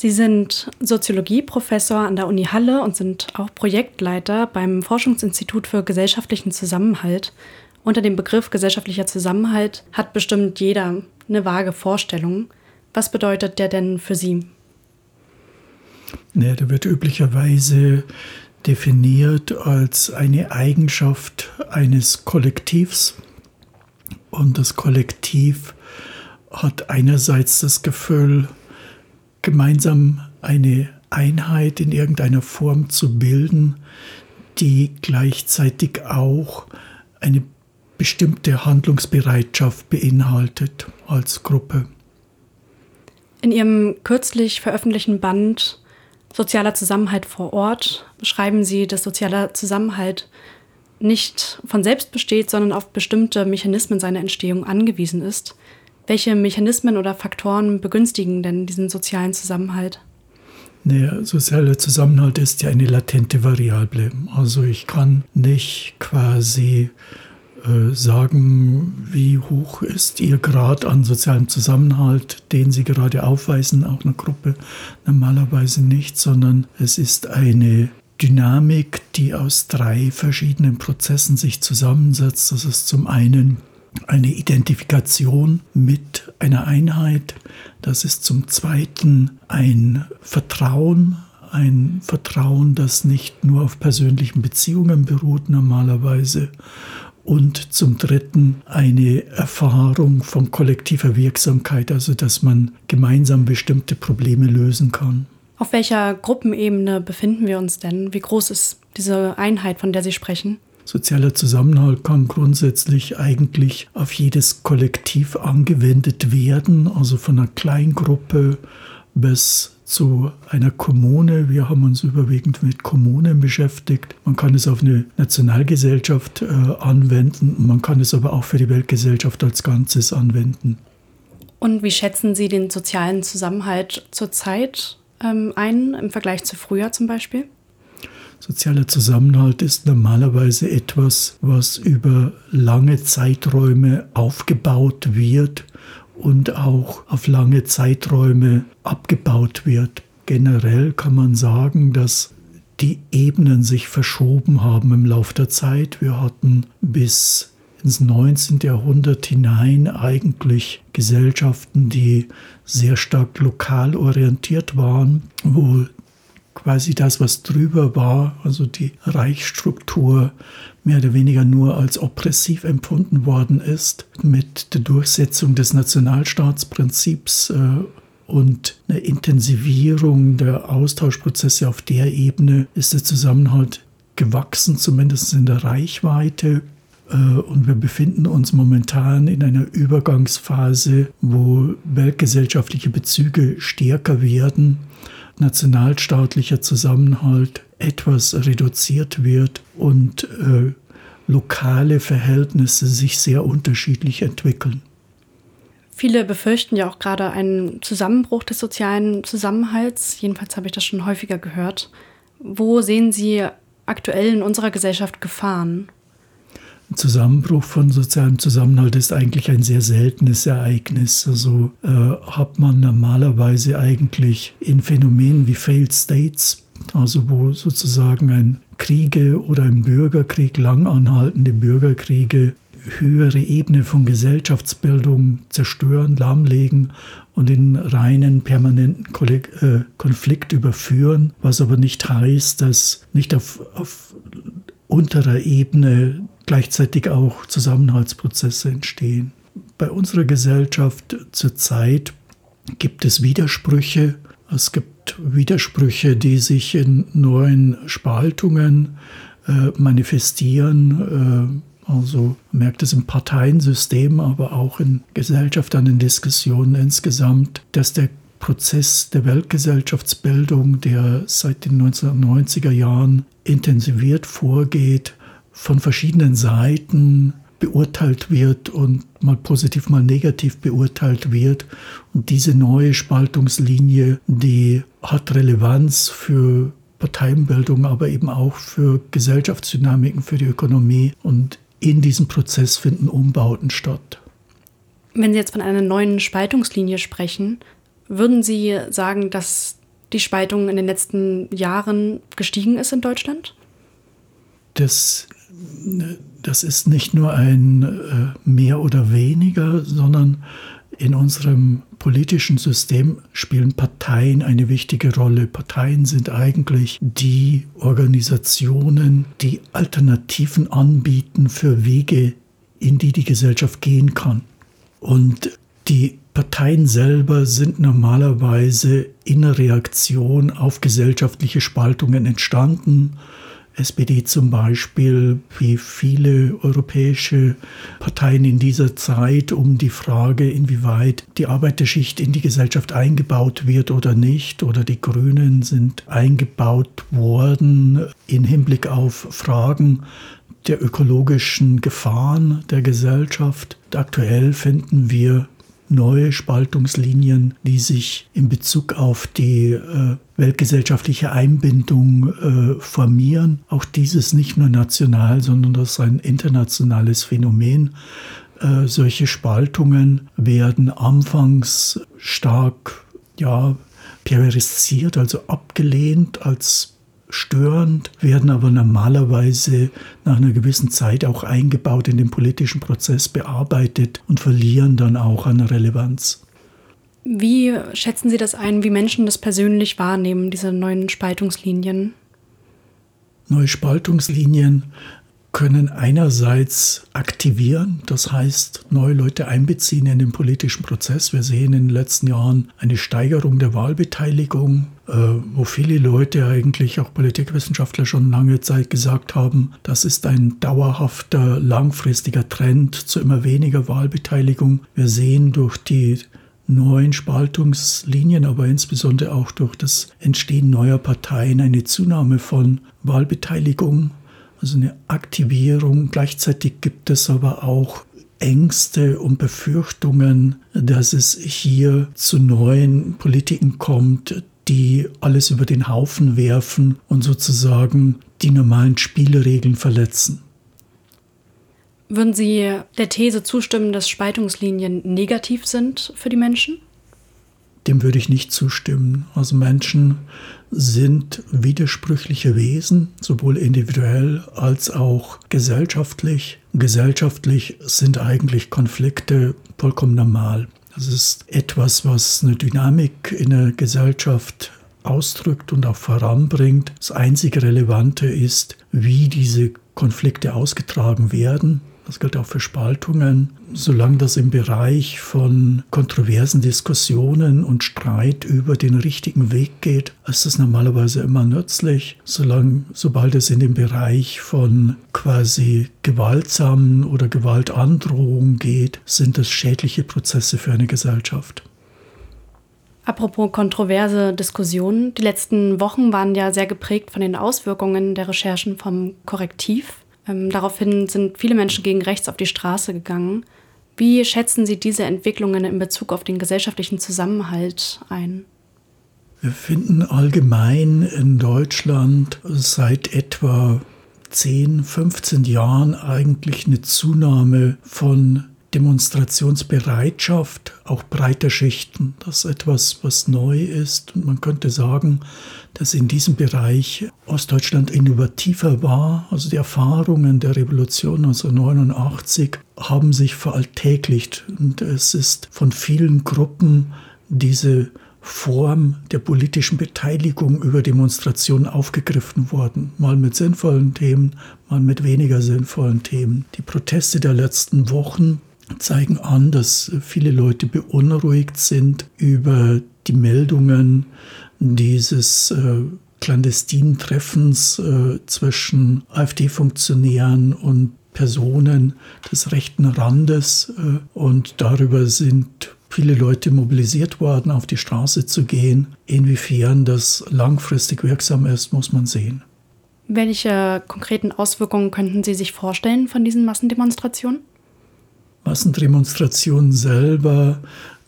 Sie sind Soziologieprofessor an der Uni Halle und sind auch Projektleiter beim Forschungsinstitut für gesellschaftlichen Zusammenhalt. Unter dem Begriff gesellschaftlicher Zusammenhalt hat bestimmt jeder eine vage Vorstellung. Was bedeutet der denn für Sie? Ja, der wird üblicherweise definiert als eine Eigenschaft eines Kollektivs. Und das Kollektiv hat einerseits das Gefühl, gemeinsam eine Einheit in irgendeiner Form zu bilden, die gleichzeitig auch eine bestimmte Handlungsbereitschaft beinhaltet als Gruppe. In Ihrem kürzlich veröffentlichten Band Sozialer Zusammenhalt vor Ort beschreiben Sie, dass sozialer Zusammenhalt nicht von selbst besteht, sondern auf bestimmte Mechanismen seiner Entstehung angewiesen ist. Welche Mechanismen oder Faktoren begünstigen denn diesen sozialen Zusammenhalt? Der soziale Zusammenhalt ist ja eine latente Variable. Also ich kann nicht quasi äh, sagen, wie hoch ist Ihr Grad an sozialem Zusammenhalt, den Sie gerade aufweisen, auch eine Gruppe normalerweise nicht, sondern es ist eine Dynamik, die aus drei verschiedenen Prozessen sich zusammensetzt. Das ist zum einen eine Identifikation mit einer Einheit. Das ist zum Zweiten ein Vertrauen, ein Vertrauen, das nicht nur auf persönlichen Beziehungen beruht normalerweise. Und zum Dritten eine Erfahrung von kollektiver Wirksamkeit, also dass man gemeinsam bestimmte Probleme lösen kann. Auf welcher Gruppenebene befinden wir uns denn? Wie groß ist diese Einheit, von der Sie sprechen? Sozialer Zusammenhalt kann grundsätzlich eigentlich auf jedes Kollektiv angewendet werden, also von einer Kleingruppe bis zu einer Kommune. Wir haben uns überwiegend mit Kommunen beschäftigt. Man kann es auf eine Nationalgesellschaft äh, anwenden, man kann es aber auch für die Weltgesellschaft als Ganzes anwenden. Und wie schätzen Sie den sozialen Zusammenhalt zurzeit ähm, ein im Vergleich zu früher zum Beispiel? Sozialer Zusammenhalt ist normalerweise etwas, was über lange Zeiträume aufgebaut wird und auch auf lange Zeiträume abgebaut wird. Generell kann man sagen, dass die Ebenen sich verschoben haben im Laufe der Zeit. Wir hatten bis ins 19. Jahrhundert hinein eigentlich Gesellschaften, die sehr stark lokal orientiert waren, wo quasi das, was drüber war, also die Reichsstruktur, mehr oder weniger nur als oppressiv empfunden worden ist, mit der Durchsetzung des Nationalstaatsprinzips äh, und einer Intensivierung der Austauschprozesse auf der Ebene ist der Zusammenhalt gewachsen, zumindest in der Reichweite. Äh, und wir befinden uns momentan in einer Übergangsphase, wo weltgesellschaftliche Bezüge stärker werden nationalstaatlicher Zusammenhalt etwas reduziert wird und äh, lokale Verhältnisse sich sehr unterschiedlich entwickeln. Viele befürchten ja auch gerade einen Zusammenbruch des sozialen Zusammenhalts. Jedenfalls habe ich das schon häufiger gehört. Wo sehen Sie aktuell in unserer Gesellschaft Gefahren? Zusammenbruch von sozialem Zusammenhalt ist eigentlich ein sehr seltenes Ereignis. Also äh, hat man normalerweise eigentlich in Phänomenen wie Failed States, also wo sozusagen ein Kriege oder ein Bürgerkrieg, lang anhaltende Bürgerkriege, höhere Ebene von Gesellschaftsbildung zerstören, lahmlegen und in reinen permanenten äh, Konflikt überführen, was aber nicht heißt, dass nicht auf, auf unterer Ebene gleichzeitig auch Zusammenhaltsprozesse entstehen. Bei unserer Gesellschaft zurzeit gibt es Widersprüche. Es gibt Widersprüche, die sich in neuen Spaltungen äh, manifestieren. Äh, also man merkt es im Parteiensystem, aber auch in Gesellschaft, an den Diskussionen insgesamt, dass der Prozess der Weltgesellschaftsbildung, der seit den 1990er Jahren intensiviert vorgeht, von verschiedenen Seiten beurteilt wird und mal positiv, mal negativ beurteilt wird. Und diese neue Spaltungslinie, die hat Relevanz für Parteienbildung, aber eben auch für Gesellschaftsdynamiken, für die Ökonomie. Und in diesem Prozess finden Umbauten statt. Wenn Sie jetzt von einer neuen Spaltungslinie sprechen, würden Sie sagen, dass die Spaltung in den letzten Jahren gestiegen ist in Deutschland? Das, das ist nicht nur ein äh, mehr oder weniger, sondern in unserem politischen System spielen Parteien eine wichtige Rolle. Parteien sind eigentlich die Organisationen, die Alternativen anbieten für Wege, in die die Gesellschaft gehen kann. Und die Parteien selber sind normalerweise in Reaktion auf gesellschaftliche Spaltungen entstanden SPD zum Beispiel, wie viele europäische Parteien in dieser Zeit, um die Frage, inwieweit die Arbeiterschicht in die Gesellschaft eingebaut wird oder nicht, oder die Grünen sind eingebaut worden in Hinblick auf Fragen der ökologischen Gefahren der Gesellschaft. Aktuell finden wir neue Spaltungslinien, die sich in Bezug auf die äh, weltgesellschaftliche Einbindung äh, formieren. Auch dieses nicht nur national, sondern das ist ein internationales Phänomen. Äh, solche Spaltungen werden anfangs stark ja, perversiert, also abgelehnt als störend, werden aber normalerweise nach einer gewissen Zeit auch eingebaut in den politischen Prozess, bearbeitet und verlieren dann auch an Relevanz. Wie schätzen Sie das ein, wie Menschen das persönlich wahrnehmen, diese neuen Spaltungslinien? Neue Spaltungslinien können einerseits aktivieren, das heißt neue Leute einbeziehen in den politischen Prozess. Wir sehen in den letzten Jahren eine Steigerung der Wahlbeteiligung, äh, wo viele Leute eigentlich, auch Politikwissenschaftler schon lange Zeit gesagt haben, das ist ein dauerhafter, langfristiger Trend zu immer weniger Wahlbeteiligung. Wir sehen durch die neuen Spaltungslinien, aber insbesondere auch durch das Entstehen neuer Parteien eine Zunahme von Wahlbeteiligung also eine Aktivierung. Gleichzeitig gibt es aber auch Ängste und Befürchtungen, dass es hier zu neuen Politiken kommt, die alles über den Haufen werfen und sozusagen die normalen Spielregeln verletzen. Würden Sie der These zustimmen, dass Spaltungslinien negativ sind für die Menschen? Dem würde ich nicht zustimmen. Also Menschen sind widersprüchliche Wesen, sowohl individuell als auch gesellschaftlich. Gesellschaftlich sind eigentlich Konflikte vollkommen normal. Das ist etwas, was eine Dynamik in der Gesellschaft ausdrückt und auch voranbringt. Das einzige Relevante ist, wie diese Konflikte ausgetragen werden. Das gilt auch für Spaltungen. Solange das im Bereich von kontroversen Diskussionen und Streit über den richtigen Weg geht, ist das normalerweise immer nützlich. Solange, sobald es in den Bereich von quasi gewaltsamen oder Gewaltandrohungen geht, sind das schädliche Prozesse für eine Gesellschaft. Apropos kontroverse Diskussionen. Die letzten Wochen waren ja sehr geprägt von den Auswirkungen der Recherchen vom Korrektiv. Ähm, daraufhin sind viele Menschen gegen rechts auf die Straße gegangen. Wie schätzen Sie diese Entwicklungen in Bezug auf den gesellschaftlichen Zusammenhalt ein? Wir finden allgemein in Deutschland seit etwa 10, 15 Jahren eigentlich eine Zunahme von Demonstrationsbereitschaft auch breiter Schichten. Das ist etwas, was neu ist. Und man könnte sagen, dass in diesem Bereich Ostdeutschland innovativer war. Also die Erfahrungen der Revolution 1989 haben sich veralltäglicht. Und es ist von vielen Gruppen diese Form der politischen Beteiligung über Demonstrationen aufgegriffen worden. Mal mit sinnvollen Themen, mal mit weniger sinnvollen Themen. Die Proteste der letzten Wochen zeigen an, dass viele Leute beunruhigt sind über die Meldungen dieses äh, clandestinen Treffens äh, zwischen AfD-Funktionären und Personen des rechten Randes. Äh, und darüber sind viele Leute mobilisiert worden, auf die Straße zu gehen. Inwiefern das langfristig wirksam ist, muss man sehen. Welche konkreten Auswirkungen könnten Sie sich vorstellen von diesen Massendemonstrationen? Massendemonstrationen selber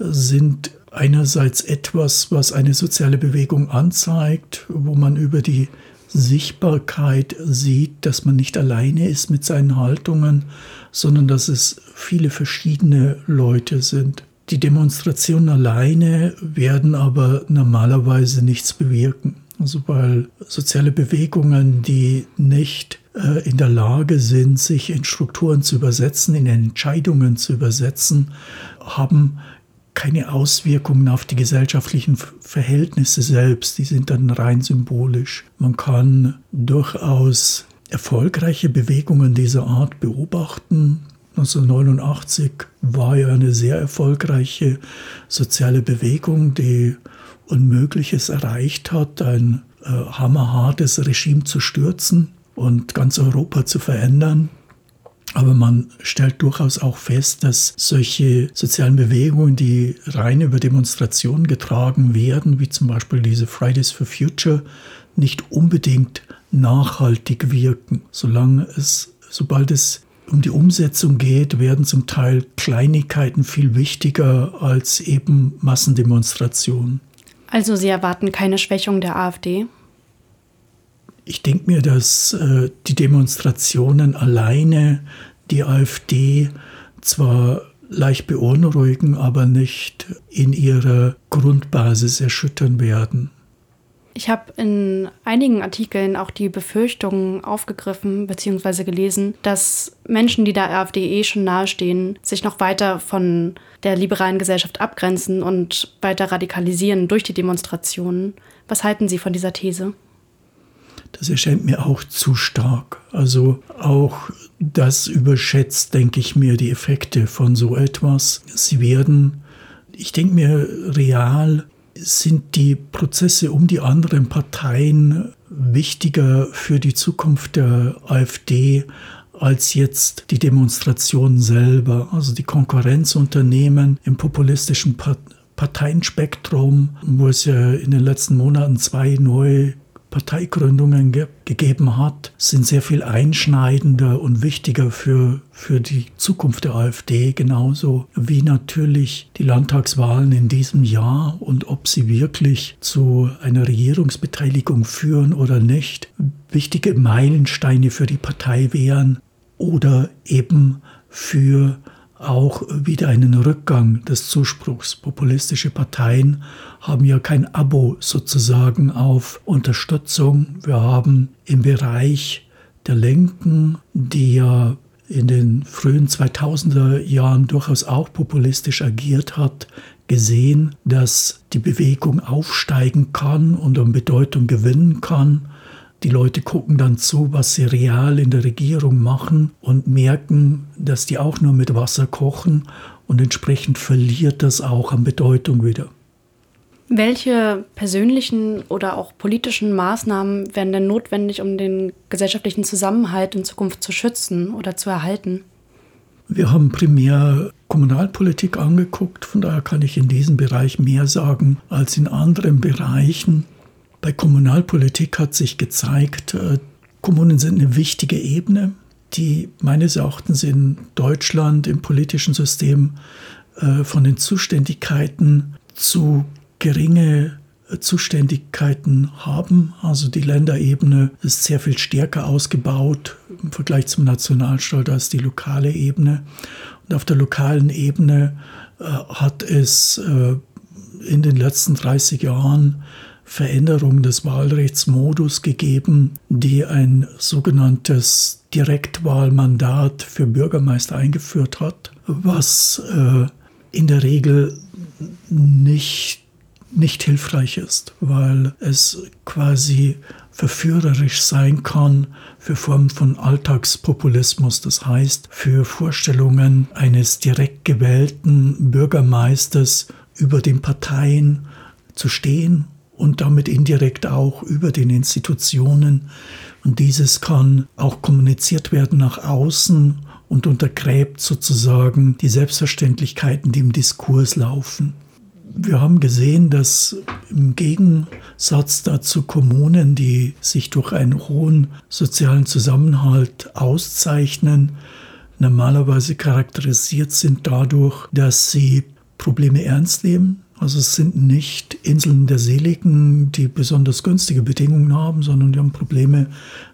sind einerseits etwas, was eine soziale Bewegung anzeigt, wo man über die Sichtbarkeit sieht, dass man nicht alleine ist mit seinen Haltungen, sondern dass es viele verschiedene Leute sind. Die Demonstrationen alleine werden aber normalerweise nichts bewirken. Also weil soziale Bewegungen, die nicht äh, in der Lage sind, sich in Strukturen zu übersetzen, in Entscheidungen zu übersetzen, haben keine Auswirkungen auf die gesellschaftlichen Verhältnisse selbst. Die sind dann rein symbolisch. Man kann durchaus erfolgreiche Bewegungen dieser Art beobachten. 1989 war ja eine sehr erfolgreiche soziale Bewegung, die Unmögliches erreicht hat, ein äh, hammerhartes Regime zu stürzen und ganz Europa zu verändern. Aber man stellt durchaus auch fest, dass solche sozialen Bewegungen, die rein über Demonstrationen getragen werden, wie zum Beispiel diese Fridays for Future, nicht unbedingt nachhaltig wirken. Solange es, sobald es um die Umsetzung geht, werden zum Teil Kleinigkeiten viel wichtiger als eben Massendemonstrationen. Also Sie erwarten keine Schwächung der AfD? Ich denke mir, dass äh, die Demonstrationen alleine die AfD zwar leicht beunruhigen, aber nicht in ihrer Grundbasis erschüttern werden. Ich habe in einigen Artikeln auch die Befürchtungen aufgegriffen bzw. gelesen, dass Menschen, die der AfD eh schon nahestehen, sich noch weiter von der liberalen Gesellschaft abgrenzen und weiter radikalisieren durch die Demonstrationen. Was halten Sie von dieser These? Das erscheint mir auch zu stark. Also auch das überschätzt, denke ich mir, die Effekte von so etwas. Sie werden, ich denke mir, real sind die Prozesse um die anderen Parteien wichtiger für die Zukunft der AfD als jetzt die Demonstration selber. Also die Konkurrenzunternehmen im populistischen Parteienspektrum, wo es ja in den letzten Monaten zwei neue Parteigründungen ge gegeben hat, sind sehr viel einschneidender und wichtiger für, für die Zukunft der AfD, genauso wie natürlich die Landtagswahlen in diesem Jahr und ob sie wirklich zu einer Regierungsbeteiligung führen oder nicht, wichtige Meilensteine für die Partei wären oder eben für auch wieder einen Rückgang des Zuspruchs. Populistische Parteien haben ja kein Abo sozusagen auf Unterstützung. Wir haben im Bereich der Linken, die ja in den frühen 2000er Jahren durchaus auch populistisch agiert hat, gesehen, dass die Bewegung aufsteigen kann und an Bedeutung gewinnen kann die Leute gucken dann zu, was sie real in der Regierung machen und merken, dass die auch nur mit Wasser kochen und entsprechend verliert das auch an Bedeutung wieder. Welche persönlichen oder auch politischen Maßnahmen wären denn notwendig, um den gesellschaftlichen Zusammenhalt in Zukunft zu schützen oder zu erhalten? Wir haben primär Kommunalpolitik angeguckt, von daher kann ich in diesem Bereich mehr sagen als in anderen Bereichen. Bei Kommunalpolitik hat sich gezeigt, äh, Kommunen sind eine wichtige Ebene, die meines Erachtens in Deutschland im politischen System äh, von den Zuständigkeiten zu geringe äh, Zuständigkeiten haben. Also die Länderebene ist sehr viel stärker ausgebaut im Vergleich zum Nationalstaat als die lokale Ebene. Und auf der lokalen Ebene hat es in den letzten 30 Jahren Veränderung des Wahlrechtsmodus gegeben, die ein sogenanntes Direktwahlmandat für Bürgermeister eingeführt hat, was äh, in der Regel nicht, nicht hilfreich ist, weil es quasi verführerisch sein kann für Formen von Alltagspopulismus, das heißt für Vorstellungen eines direkt gewählten Bürgermeisters über den Parteien zu stehen und damit indirekt auch über den Institutionen. Und dieses kann auch kommuniziert werden nach außen und untergräbt sozusagen die Selbstverständlichkeiten, die im Diskurs laufen. Wir haben gesehen, dass im Gegensatz dazu Kommunen, die sich durch einen hohen sozialen Zusammenhalt auszeichnen, normalerweise charakterisiert sind dadurch, dass sie Probleme ernst nehmen, also es sind nicht Inseln der Seligen, die besonders günstige Bedingungen haben, sondern die haben Probleme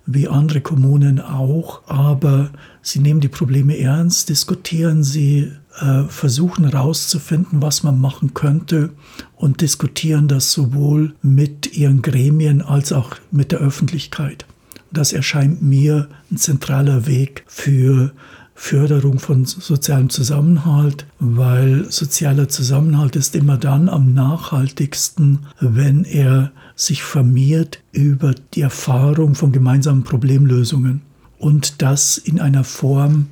wie andere Kommunen auch. Aber sie nehmen die Probleme ernst, diskutieren sie äh, versuchen herauszufinden, was man machen könnte und diskutieren das sowohl mit ihren Gremien als auch mit der Öffentlichkeit. Das erscheint mir ein zentraler Weg für Förderung von sozialem Zusammenhalt, weil sozialer Zusammenhalt ist immer dann am nachhaltigsten, wenn er sich vermehrt über die Erfahrung von gemeinsamen Problemlösungen und das in einer Form,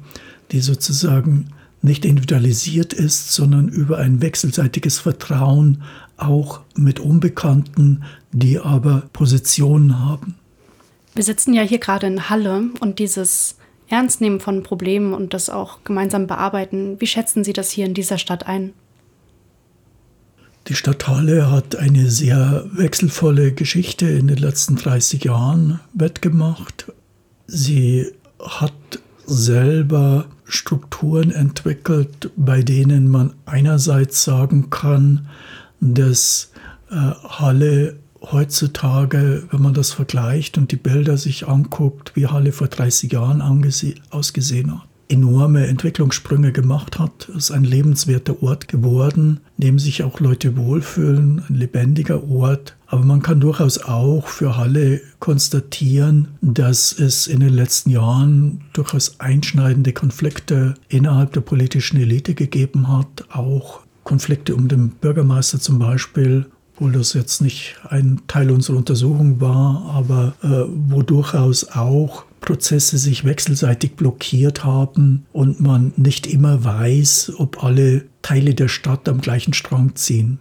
die sozusagen nicht individualisiert ist, sondern über ein wechselseitiges Vertrauen auch mit Unbekannten, die aber Positionen haben. Wir sitzen ja hier gerade in Halle und dieses Ernstnehmen von Problemen und das auch gemeinsam bearbeiten, wie schätzen Sie das hier in dieser Stadt ein? Die Stadt Halle hat eine sehr wechselvolle Geschichte in den letzten 30 Jahren wettgemacht. Sie hat selber Strukturen entwickelt, bei denen man einerseits sagen kann, dass äh, Halle heutzutage, wenn man das vergleicht und die Bilder sich anguckt, wie Halle vor 30 Jahren ausgesehen hat, enorme Entwicklungssprünge gemacht hat. Es ist ein lebenswerter Ort geworden, in dem sich auch Leute wohlfühlen, ein lebendiger Ort. Aber man kann durchaus auch für Halle konstatieren, dass es in den letzten Jahren durchaus einschneidende Konflikte innerhalb der politischen Elite gegeben hat, auch Konflikte um den Bürgermeister zum Beispiel obwohl das jetzt nicht ein Teil unserer Untersuchung war, aber äh, wo durchaus auch Prozesse sich wechselseitig blockiert haben und man nicht immer weiß, ob alle Teile der Stadt am gleichen Strang ziehen.